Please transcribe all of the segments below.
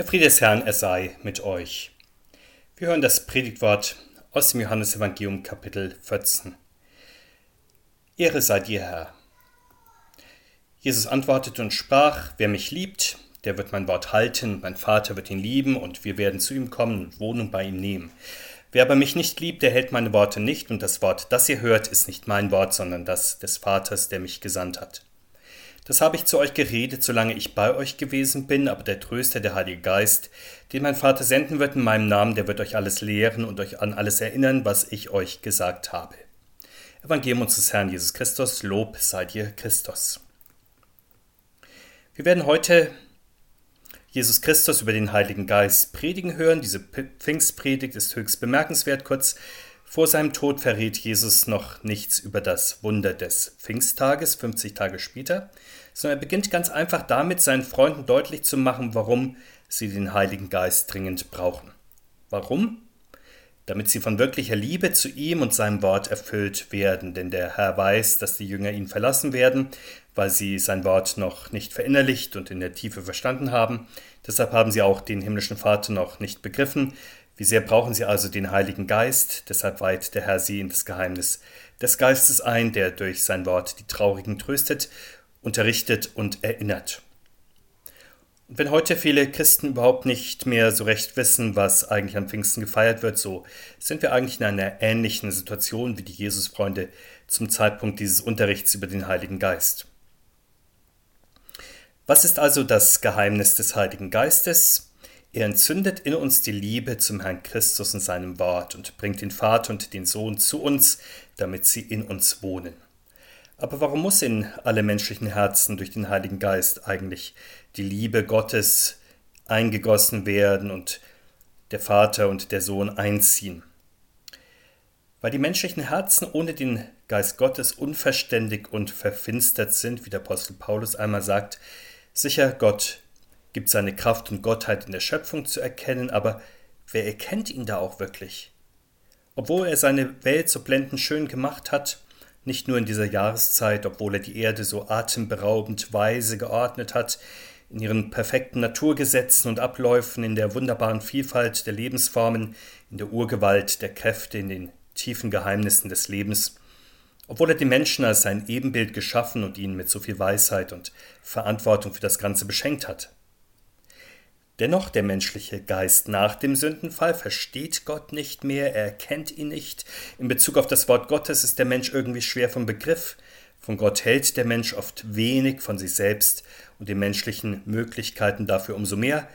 Der Friede des Herrn, er sei mit euch. Wir hören das Predigtwort aus dem Johannesevangelium Kapitel 14. Ehre sei dir, Herr. Jesus antwortete und sprach, wer mich liebt, der wird mein Wort halten, mein Vater wird ihn lieben und wir werden zu ihm kommen und Wohnung bei ihm nehmen. Wer aber mich nicht liebt, der hält meine Worte nicht und das Wort, das ihr hört, ist nicht mein Wort, sondern das des Vaters, der mich gesandt hat. Das habe ich zu euch geredet, solange ich bei euch gewesen bin, aber der Tröster, der Heilige Geist, den mein Vater senden wird in meinem Namen, der wird euch alles lehren und euch an alles erinnern, was ich euch gesagt habe. Evangelium unseres Herrn Jesus Christus, Lob sei dir Christus. Wir werden heute Jesus Christus über den Heiligen Geist predigen hören. Diese Pfingstpredigt ist höchst bemerkenswert. Kurz vor seinem Tod verrät Jesus noch nichts über das Wunder des Pfingsttages, 50 Tage später, sondern er beginnt ganz einfach damit, seinen Freunden deutlich zu machen, warum sie den Heiligen Geist dringend brauchen. Warum? Damit sie von wirklicher Liebe zu ihm und seinem Wort erfüllt werden, denn der Herr weiß, dass die Jünger ihn verlassen werden, weil sie sein Wort noch nicht verinnerlicht und in der Tiefe verstanden haben. Deshalb haben sie auch den himmlischen Vater noch nicht begriffen, wie sehr brauchen sie also den Heiligen Geist? Deshalb weiht der Herr sie in das Geheimnis des Geistes ein, der durch sein Wort die Traurigen tröstet, unterrichtet und erinnert. Und wenn heute viele Christen überhaupt nicht mehr so recht wissen, was eigentlich am Pfingsten gefeiert wird, so sind wir eigentlich in einer ähnlichen Situation wie die Jesusfreunde zum Zeitpunkt dieses Unterrichts über den Heiligen Geist. Was ist also das Geheimnis des Heiligen Geistes? Er entzündet in uns die Liebe zum Herrn Christus und seinem Wort und bringt den Vater und den Sohn zu uns, damit sie in uns wohnen. Aber warum muss in alle menschlichen Herzen durch den Heiligen Geist eigentlich die Liebe Gottes eingegossen werden und der Vater und der Sohn einziehen? Weil die menschlichen Herzen ohne den Geist Gottes unverständig und verfinstert sind, wie der Apostel Paulus einmal sagt, sicher Gott gibt seine Kraft und Gottheit in der Schöpfung zu erkennen, aber wer erkennt ihn da auch wirklich? Obwohl er seine Welt so blendend schön gemacht hat, nicht nur in dieser Jahreszeit, obwohl er die Erde so atemberaubend weise geordnet hat, in ihren perfekten Naturgesetzen und Abläufen, in der wunderbaren Vielfalt der Lebensformen, in der Urgewalt der Kräfte, in den tiefen Geheimnissen des Lebens, obwohl er die Menschen als sein Ebenbild geschaffen und ihn mit so viel Weisheit und Verantwortung für das Ganze beschenkt hat. Dennoch der menschliche Geist nach dem Sündenfall versteht Gott nicht mehr, er erkennt ihn nicht. In Bezug auf das Wort Gottes ist der Mensch irgendwie schwer vom Begriff. Von Gott hält der Mensch oft wenig von sich selbst und den menschlichen Möglichkeiten dafür umso mehr.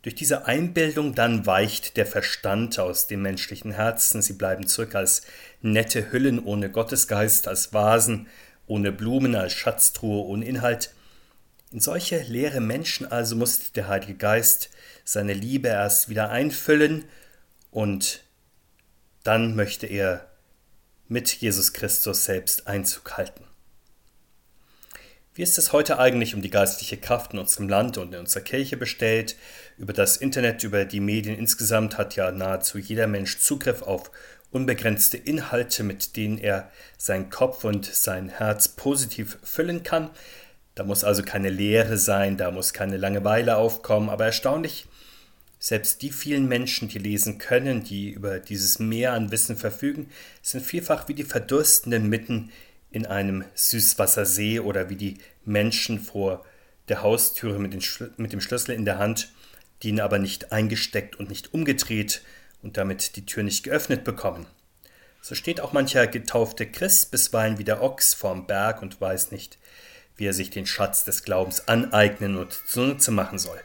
Durch diese Einbildung dann weicht der Verstand aus dem menschlichen Herzen, sie bleiben zurück als nette Hüllen ohne Gottesgeist, als Vasen ohne Blumen, als Schatztruhe ohne Inhalt. In solche leere Menschen also muss der Heilige Geist seine Liebe erst wieder einfüllen und dann möchte er mit Jesus Christus selbst Einzug halten. Wie ist es heute eigentlich um die geistliche Kraft in unserem Land und in unserer Kirche bestellt? Über das Internet, über die Medien insgesamt hat ja nahezu jeder Mensch Zugriff auf unbegrenzte Inhalte, mit denen er seinen Kopf und sein Herz positiv füllen kann. Da muss also keine Leere sein, da muss keine Langeweile aufkommen, aber erstaunlich, selbst die vielen Menschen, die lesen können, die über dieses Meer an Wissen verfügen, sind vielfach wie die Verdurstenden mitten in einem Süßwassersee oder wie die Menschen vor der Haustüre mit, mit, dem Schlüssel in der Hand, die ihn aber nicht eingesteckt und nicht umgedreht und damit die Tür nicht geöffnet bekommen. So steht auch mancher getaufte Christ bisweilen wie der Ochs vorm Berg und weiß nicht, wie er sich den Schatz des Glaubens aneignen und zunutze machen soll.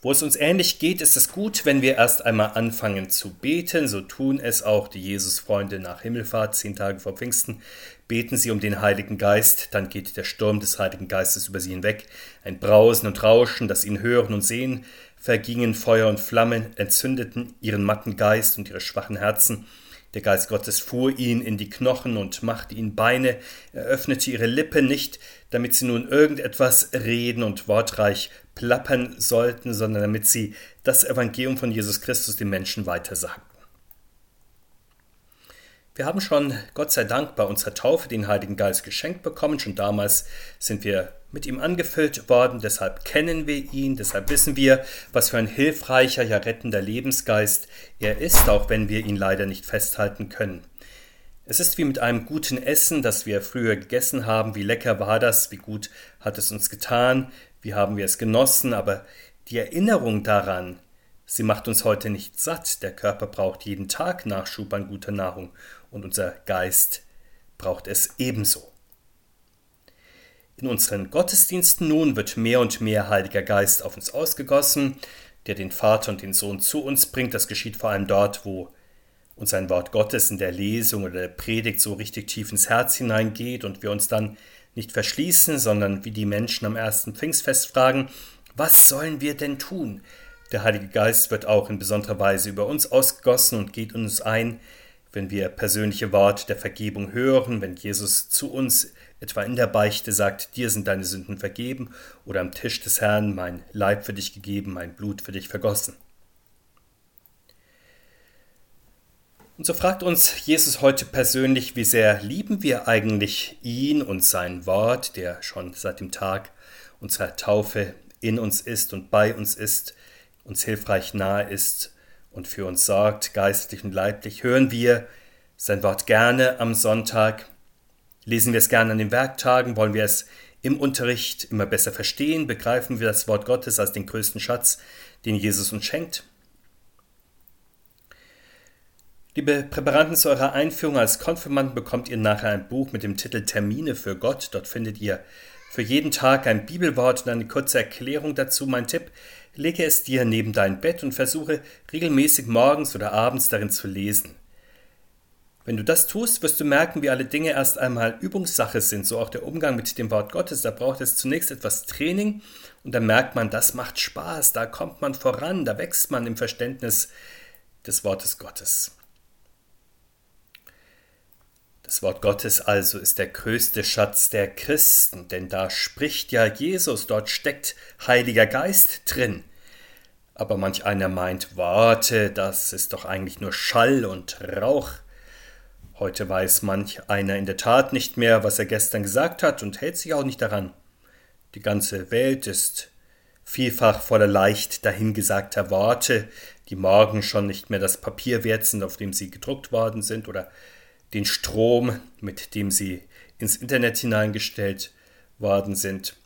Wo es uns ähnlich geht, ist es gut, wenn wir erst einmal anfangen zu beten. So tun es auch die Jesusfreunde nach Himmelfahrt, zehn Tage vor Pfingsten. Beten sie um den Heiligen Geist, dann geht der Sturm des Heiligen Geistes über sie hinweg. Ein Brausen und Rauschen, das ihnen Hören und Sehen vergingen, Feuer und Flammen entzündeten ihren matten Geist und ihre schwachen Herzen. Der Geist Gottes fuhr ihn in die Knochen und machte ihnen Beine, er öffnete ihre Lippen nicht, damit sie nun irgendetwas reden und wortreich plappern sollten, sondern damit sie das Evangelium von Jesus Christus den Menschen weitersagten. Wir haben schon, Gott sei Dank, bei unserer Taufe den Heiligen Geist geschenkt bekommen. Schon damals sind wir mit ihm angefüllt worden, deshalb kennen wir ihn, deshalb wissen wir, was für ein hilfreicher, ja rettender Lebensgeist er ist, auch wenn wir ihn leider nicht festhalten können. Es ist wie mit einem guten Essen, das wir früher gegessen haben. Wie lecker war das? Wie gut hat es uns getan? Wie haben wir es genossen? Aber die Erinnerung daran, Sie macht uns heute nicht satt. Der Körper braucht jeden Tag Nachschub an guter Nahrung und unser Geist braucht es ebenso. In unseren Gottesdiensten nun wird mehr und mehr Heiliger Geist auf uns ausgegossen, der den Vater und den Sohn zu uns bringt. Das geschieht vor allem dort, wo uns ein Wort Gottes in der Lesung oder der Predigt so richtig tief ins Herz hineingeht und wir uns dann nicht verschließen, sondern wie die Menschen am ersten Pfingstfest fragen, was sollen wir denn tun? Der Heilige Geist wird auch in besonderer Weise über uns ausgegossen und geht uns ein, wenn wir persönliche Worte der Vergebung hören, wenn Jesus zu uns etwa in der Beichte sagt, dir sind deine Sünden vergeben, oder am Tisch des Herrn, mein Leib für dich gegeben, mein Blut für dich vergossen. Und so fragt uns Jesus heute persönlich, wie sehr lieben wir eigentlich ihn und sein Wort, der schon seit dem Tag unserer Taufe in uns ist und bei uns ist, uns hilfreich nahe ist und für uns sorgt, geistlich und leiblich, hören wir sein Wort gerne am Sonntag, lesen wir es gerne an den Werktagen, wollen wir es im Unterricht immer besser verstehen, begreifen wir das Wort Gottes als den größten Schatz, den Jesus uns schenkt. Liebe Präparanten, zu eurer Einführung als Konfirmanden bekommt ihr nachher ein Buch mit dem Titel Termine für Gott. Dort findet ihr für jeden Tag ein Bibelwort und eine kurze Erklärung dazu. Mein Tipp, lege es dir neben dein Bett und versuche regelmäßig morgens oder abends darin zu lesen. Wenn du das tust, wirst du merken, wie alle Dinge erst einmal Übungssache sind, so auch der Umgang mit dem Wort Gottes. Da braucht es zunächst etwas Training und dann merkt man, das macht Spaß, da kommt man voran, da wächst man im Verständnis des Wortes Gottes. Das Wort Gottes also ist der größte Schatz der Christen, denn da spricht ja Jesus, dort steckt Heiliger Geist drin. Aber manch einer meint, warte, das ist doch eigentlich nur Schall und Rauch. Heute weiß manch einer in der Tat nicht mehr, was er gestern gesagt hat und hält sich auch nicht daran. Die ganze Welt ist vielfach voller leicht dahingesagter Worte, die morgen schon nicht mehr das Papier wert sind, auf dem sie gedruckt worden sind, oder den Strom, mit dem sie ins Internet hineingestellt worden sind.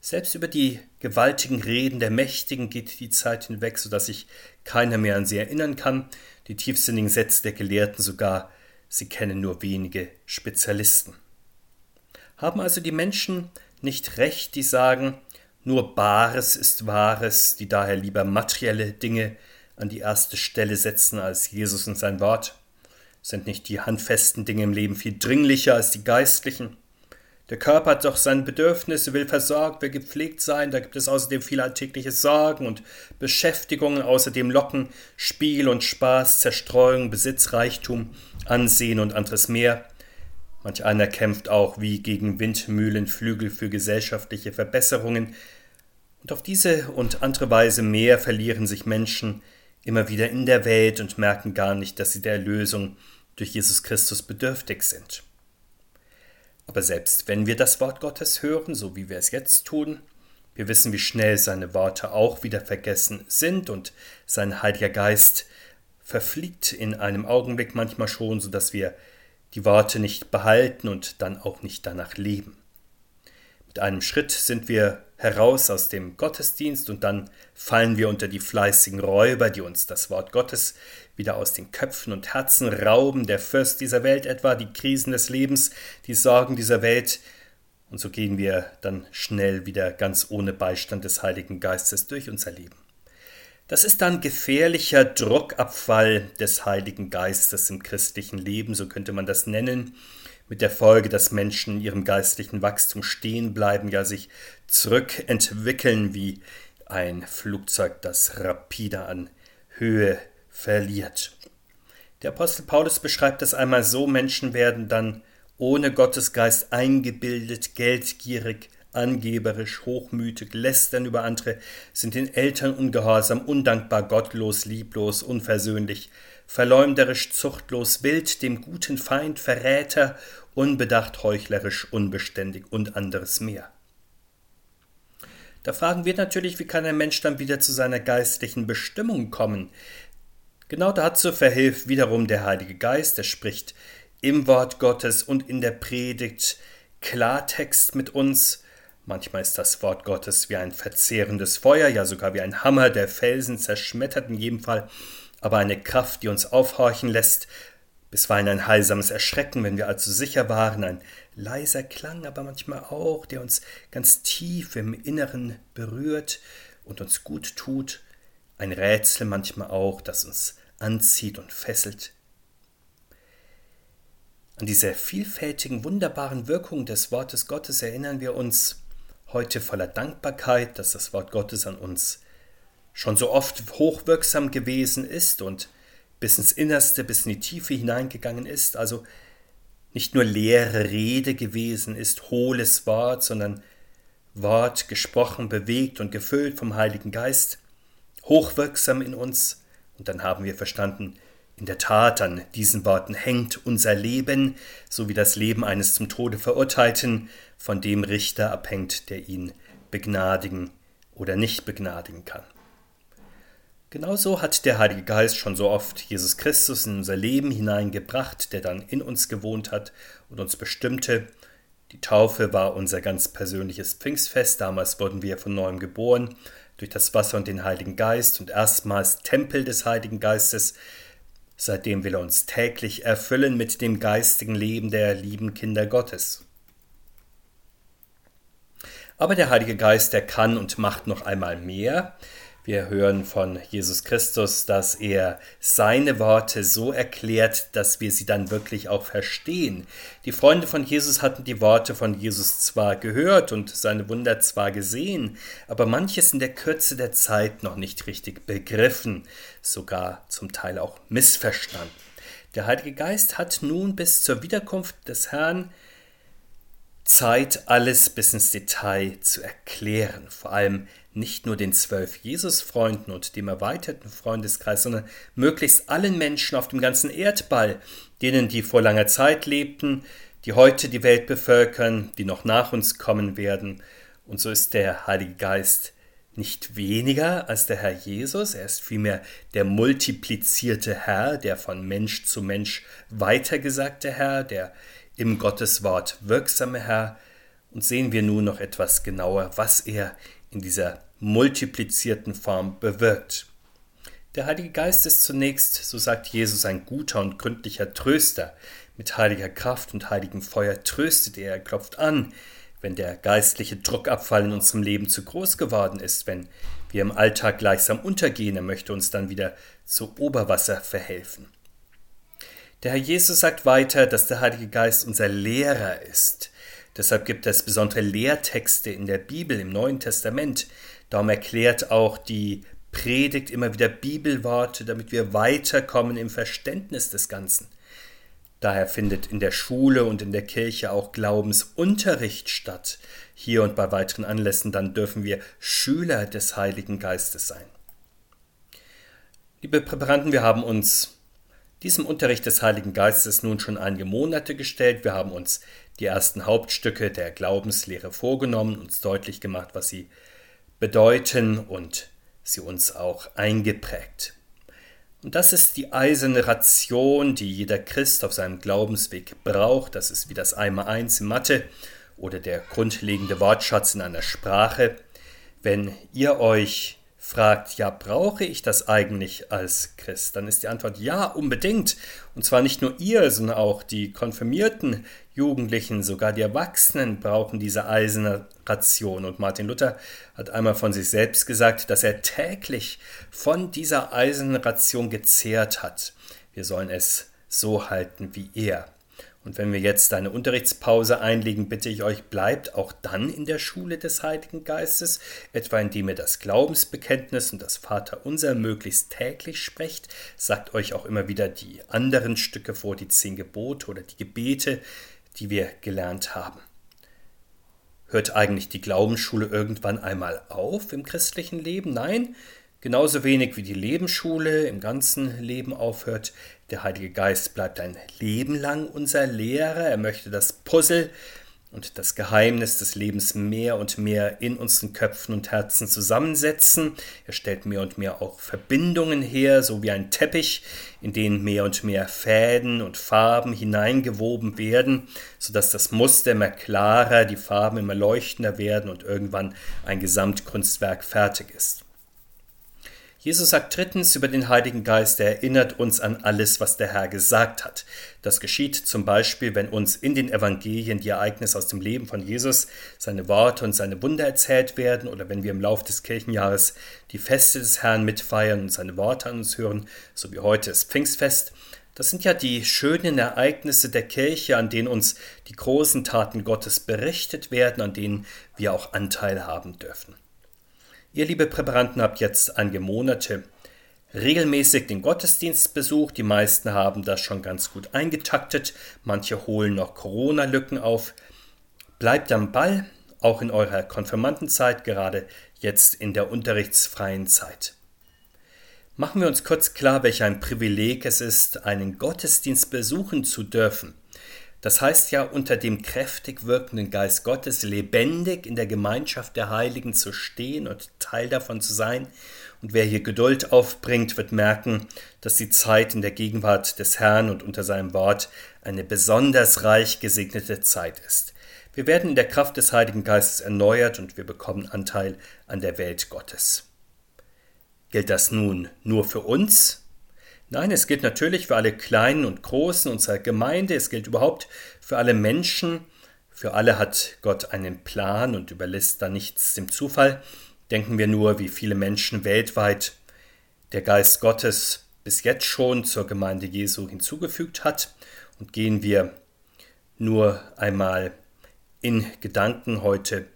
Selbst über die gewaltigen Reden der Mächtigen geht die Zeit hinweg, so dass sich keiner mehr an sie erinnern kann, die tiefsinnigen Sätze der Gelehrten sogar, sie kennen nur wenige Spezialisten. Haben also die Menschen nicht recht, die sagen, nur Bares ist Wahres, die daher lieber materielle Dinge an die erste Stelle setzen als Jesus und sein Wort? Sind nicht die handfesten Dinge im Leben viel dringlicher als die geistlichen? Der Körper hat doch seine Bedürfnisse, will versorgt, will gepflegt sein, da gibt es außerdem viele alltägliche Sorgen und Beschäftigungen, außerdem Locken, Spiel und Spaß, Zerstreuung, Besitz, Reichtum, Ansehen und anderes mehr. Manch einer kämpft auch wie gegen Windmühlenflügel für gesellschaftliche Verbesserungen, und auf diese und andere Weise mehr verlieren sich Menschen immer wieder in der Welt und merken gar nicht, dass sie der Erlösung durch Jesus Christus bedürftig sind. Aber selbst wenn wir das Wort Gottes hören, so wie wir es jetzt tun, wir wissen, wie schnell seine Worte auch wieder vergessen sind und sein Heiliger Geist verfliegt in einem Augenblick manchmal schon, so dass wir die Worte nicht behalten und dann auch nicht danach leben. Mit einem Schritt sind wir heraus aus dem Gottesdienst und dann fallen wir unter die fleißigen Räuber, die uns das Wort Gottes wieder aus den Köpfen und Herzen rauben, der Fürst dieser Welt etwa, die Krisen des Lebens, die Sorgen dieser Welt, und so gehen wir dann schnell wieder ganz ohne Beistand des Heiligen Geistes durch unser Leben. Das ist dann gefährlicher Druckabfall des Heiligen Geistes im christlichen Leben, so könnte man das nennen, mit der Folge, dass Menschen in ihrem geistlichen Wachstum stehen bleiben, ja sich zurückentwickeln wie ein Flugzeug, das rapide an Höhe verliert. Der Apostel Paulus beschreibt das einmal so, Menschen werden dann ohne Gottesgeist eingebildet, geldgierig, angeberisch, hochmütig, lästern über andere, sind den Eltern ungehorsam, undankbar, gottlos, lieblos, unversöhnlich, verleumderisch, zuchtlos, wild, dem guten Feind, Verräter, unbedacht, heuchlerisch, unbeständig und anderes mehr. Da fragen wir natürlich, wie kann ein Mensch dann wieder zu seiner geistlichen Bestimmung kommen? Genau dazu verhilft wiederum der Heilige Geist, er spricht im Wort Gottes und in der Predigt Klartext mit uns. Manchmal ist das Wort Gottes wie ein verzehrendes Feuer, ja sogar wie ein Hammer, der Felsen zerschmettert in jedem Fall, aber eine Kraft, die uns aufhorchen lässt, bisweilen ein heilsames Erschrecken, wenn wir allzu sicher waren, ein leiser Klang, aber manchmal auch, der uns ganz tief im Inneren berührt und uns gut tut, ein Rätsel manchmal auch, das uns anzieht und fesselt. An diese vielfältigen, wunderbaren Wirkungen des Wortes Gottes erinnern wir uns heute voller Dankbarkeit, dass das Wort Gottes an uns schon so oft hochwirksam gewesen ist und bis ins Innerste, bis in die Tiefe hineingegangen ist, also nicht nur leere Rede gewesen ist, hohles Wort, sondern Wort gesprochen, bewegt und gefüllt vom Heiligen Geist, hochwirksam in uns. Und dann haben wir verstanden, in der Tat, an diesen Worten hängt unser Leben, so wie das Leben eines zum Tode Verurteilten von dem Richter abhängt, der ihn begnadigen oder nicht begnadigen kann. Genauso hat der Heilige Geist schon so oft Jesus Christus in unser Leben hineingebracht, der dann in uns gewohnt hat und uns bestimmte. Die Taufe war unser ganz persönliches Pfingstfest. Damals wurden wir von neuem geboren durch das Wasser und den Heiligen Geist und erstmals Tempel des Heiligen Geistes. Seitdem will er uns täglich erfüllen mit dem geistigen Leben der lieben Kinder Gottes. Aber der Heilige Geist, der kann und macht noch einmal mehr. Wir hören von Jesus Christus, dass er seine Worte so erklärt, dass wir sie dann wirklich auch verstehen. Die Freunde von Jesus hatten die Worte von Jesus zwar gehört und seine Wunder zwar gesehen, aber manches in der Kürze der Zeit noch nicht richtig begriffen, sogar zum Teil auch missverstanden. Der Heilige Geist hat nun bis zur Wiederkunft des Herrn Zeit, alles bis ins Detail zu erklären, vor allem nicht nur den zwölf Jesus-Freunden und dem erweiterten Freundeskreis, sondern möglichst allen Menschen auf dem ganzen Erdball, denen, die vor langer Zeit lebten, die heute die Welt bevölkern, die noch nach uns kommen werden. Und so ist der Heilige Geist nicht weniger als der Herr Jesus, er ist vielmehr der multiplizierte Herr, der von Mensch zu Mensch weitergesagte Herr, der im Gotteswort wirksame Herr. Und sehen wir nun noch etwas genauer, was er in dieser multiplizierten Form bewirkt. Der Heilige Geist ist zunächst, so sagt Jesus, ein guter und gründlicher Tröster. Mit heiliger Kraft und heiligem Feuer tröstet er, er klopft an, wenn der geistliche Druckabfall in unserem Leben zu groß geworden ist, wenn wir im Alltag gleichsam untergehen, er möchte uns dann wieder zu Oberwasser verhelfen. Der Herr Jesus sagt weiter, dass der Heilige Geist unser Lehrer ist. Deshalb gibt es besondere Lehrtexte in der Bibel, im Neuen Testament. Darum erklärt auch die Predigt immer wieder Bibelworte, damit wir weiterkommen im Verständnis des Ganzen. Daher findet in der Schule und in der Kirche auch Glaubensunterricht statt. Hier und bei weiteren Anlässen dann dürfen wir Schüler des Heiligen Geistes sein. Liebe Präparanten, wir haben uns diesem Unterricht des Heiligen Geistes nun schon einige Monate gestellt. Wir haben uns die ersten Hauptstücke der Glaubenslehre vorgenommen, uns deutlich gemacht, was sie bedeuten und sie uns auch eingeprägt. Und das ist die eiserne Ration, die jeder Christ auf seinem Glaubensweg braucht. Das ist wie das Einmal-Eins in Mathe oder der grundlegende Wortschatz in einer Sprache. Wenn ihr euch fragt, ja, brauche ich das eigentlich als Christ? Dann ist die Antwort ja, unbedingt. Und zwar nicht nur ihr, sondern auch die konfirmierten Jugendlichen, sogar die Erwachsenen brauchen diese eiserne Ration. Und Martin Luther hat einmal von sich selbst gesagt, dass er täglich von dieser eisernen Ration gezehrt hat. Wir sollen es so halten wie er. Und wenn wir jetzt eine Unterrichtspause einlegen, bitte ich euch, bleibt auch dann in der Schule des Heiligen Geistes, etwa indem ihr das Glaubensbekenntnis und das Vaterunser möglichst täglich sprecht, sagt euch auch immer wieder die anderen Stücke vor, die zehn Gebote oder die Gebete, die wir gelernt haben. Hört eigentlich die Glaubensschule irgendwann einmal auf im christlichen Leben? Nein, genauso wenig wie die Lebensschule im ganzen Leben aufhört. Der Heilige Geist bleibt ein Leben lang unser Lehrer. Er möchte das Puzzle und das Geheimnis des Lebens mehr und mehr in unseren Köpfen und Herzen zusammensetzen. Er stellt mehr und mehr auch Verbindungen her, so wie ein Teppich, in den mehr und mehr Fäden und Farben hineingewoben werden, sodass das Muster immer klarer, die Farben immer leuchtender werden und irgendwann ein Gesamtkunstwerk fertig ist. Jesus sagt drittens über den Heiligen Geist, er erinnert uns an alles, was der Herr gesagt hat. Das geschieht zum Beispiel, wenn uns in den Evangelien die Ereignisse aus dem Leben von Jesus, seine Worte und seine Wunder erzählt werden oder wenn wir im Lauf des Kirchenjahres die Feste des Herrn mitfeiern und seine Worte an uns hören, so wie heute ist Pfingstfest. Das sind ja die schönen Ereignisse der Kirche, an denen uns die großen Taten Gottes berichtet werden, an denen wir auch Anteil haben dürfen. Ihr, liebe Präparanten, habt jetzt einige Monate regelmäßig den Gottesdienst besucht. Die meisten haben das schon ganz gut eingetaktet. Manche holen noch Corona-Lücken auf. Bleibt am Ball, auch in eurer Konfirmandenzeit, gerade jetzt in der unterrichtsfreien Zeit. Machen wir uns kurz klar, welch ein Privileg es ist, einen Gottesdienst besuchen zu dürfen. Das heißt ja, unter dem kräftig wirkenden Geist Gottes lebendig in der Gemeinschaft der Heiligen zu stehen und Teil davon zu sein. Und wer hier Geduld aufbringt, wird merken, dass die Zeit in der Gegenwart des Herrn und unter seinem Wort eine besonders reich gesegnete Zeit ist. Wir werden in der Kraft des Heiligen Geistes erneuert und wir bekommen Anteil an der Welt Gottes. Gilt das nun nur für uns Nein, es gilt natürlich für alle Kleinen und Großen unserer Gemeinde, es gilt überhaupt für alle Menschen, für alle hat Gott einen Plan und überlässt da nichts dem Zufall. Denken wir nur, wie viele Menschen weltweit der Geist Gottes bis jetzt schon zur Gemeinde Jesu hinzugefügt hat. Und gehen wir nur einmal in Gedanken heute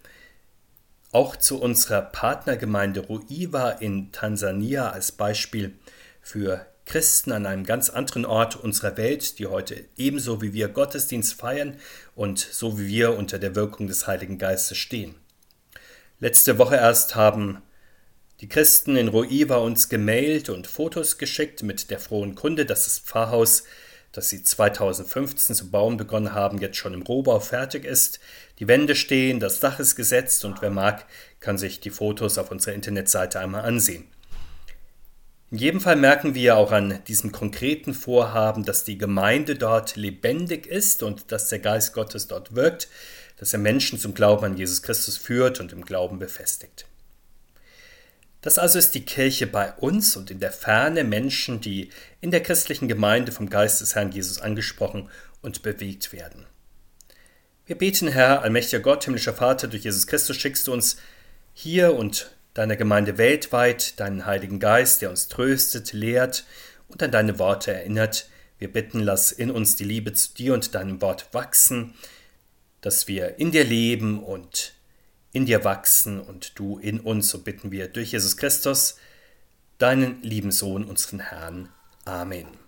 auch zu unserer Partnergemeinde Ruiva in Tansania als Beispiel für Christen an einem ganz anderen Ort unserer Welt, die heute ebenso wie wir Gottesdienst feiern und so wie wir unter der Wirkung des Heiligen Geistes stehen. Letzte Woche erst haben die Christen in Ruiva uns gemailt und Fotos geschickt mit der frohen Kunde, dass das Pfarrhaus, das sie 2015 zu bauen begonnen haben, jetzt schon im Rohbau fertig ist. Die Wände stehen, das Dach ist gesetzt und wer mag, kann sich die Fotos auf unserer Internetseite einmal ansehen. In jedem Fall merken wir auch an diesem konkreten Vorhaben, dass die Gemeinde dort lebendig ist und dass der Geist Gottes dort wirkt, dass er Menschen zum Glauben an Jesus Christus führt und im Glauben befestigt. Das also ist die Kirche bei uns und in der Ferne Menschen, die in der christlichen Gemeinde vom Geist des Herrn Jesus angesprochen und bewegt werden. Wir beten, Herr, allmächtiger Gott, himmlischer Vater, durch Jesus Christus schickst du uns hier und deiner Gemeinde weltweit, deinen Heiligen Geist, der uns tröstet, lehrt und an deine Worte erinnert. Wir bitten, lass in uns die Liebe zu dir und deinem Wort wachsen, dass wir in dir leben und in dir wachsen und du in uns, so bitten wir durch Jesus Christus, deinen lieben Sohn, unseren Herrn. Amen.